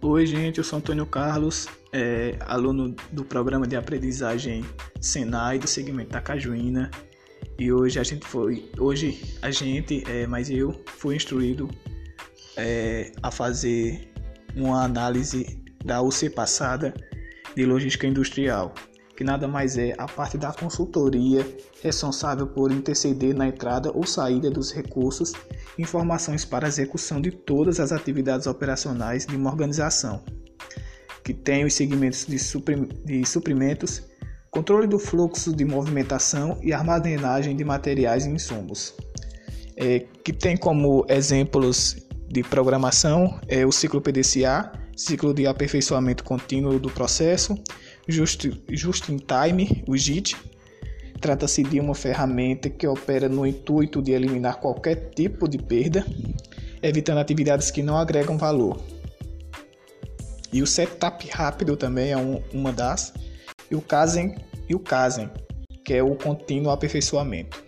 Oi, gente, eu sou Antônio Carlos, é, aluno do programa de aprendizagem Senai do segmento da Cajuína. E hoje a gente foi, hoje a gente, é, mas eu fui instruído é, a fazer uma análise da UC passada de logística industrial, que nada mais é a parte da consultoria responsável por interceder na entrada ou saída dos recursos, informações para a execução de todas as atividades operacionais de uma organização, que tem os segmentos de, de suprimentos, controle do fluxo de movimentação e armazenagem de materiais e insumos, é, que tem como exemplos de programação é o ciclo PDCA, ciclo de aperfeiçoamento contínuo do processo, Just, Just in Time, o JIT. Trata-se de uma ferramenta que opera no intuito de eliminar qualquer tipo de perda, evitando atividades que não agregam valor. E o setup rápido também é um, uma das. E o Kaizen, e o Kaizen, que é o contínuo aperfeiçoamento.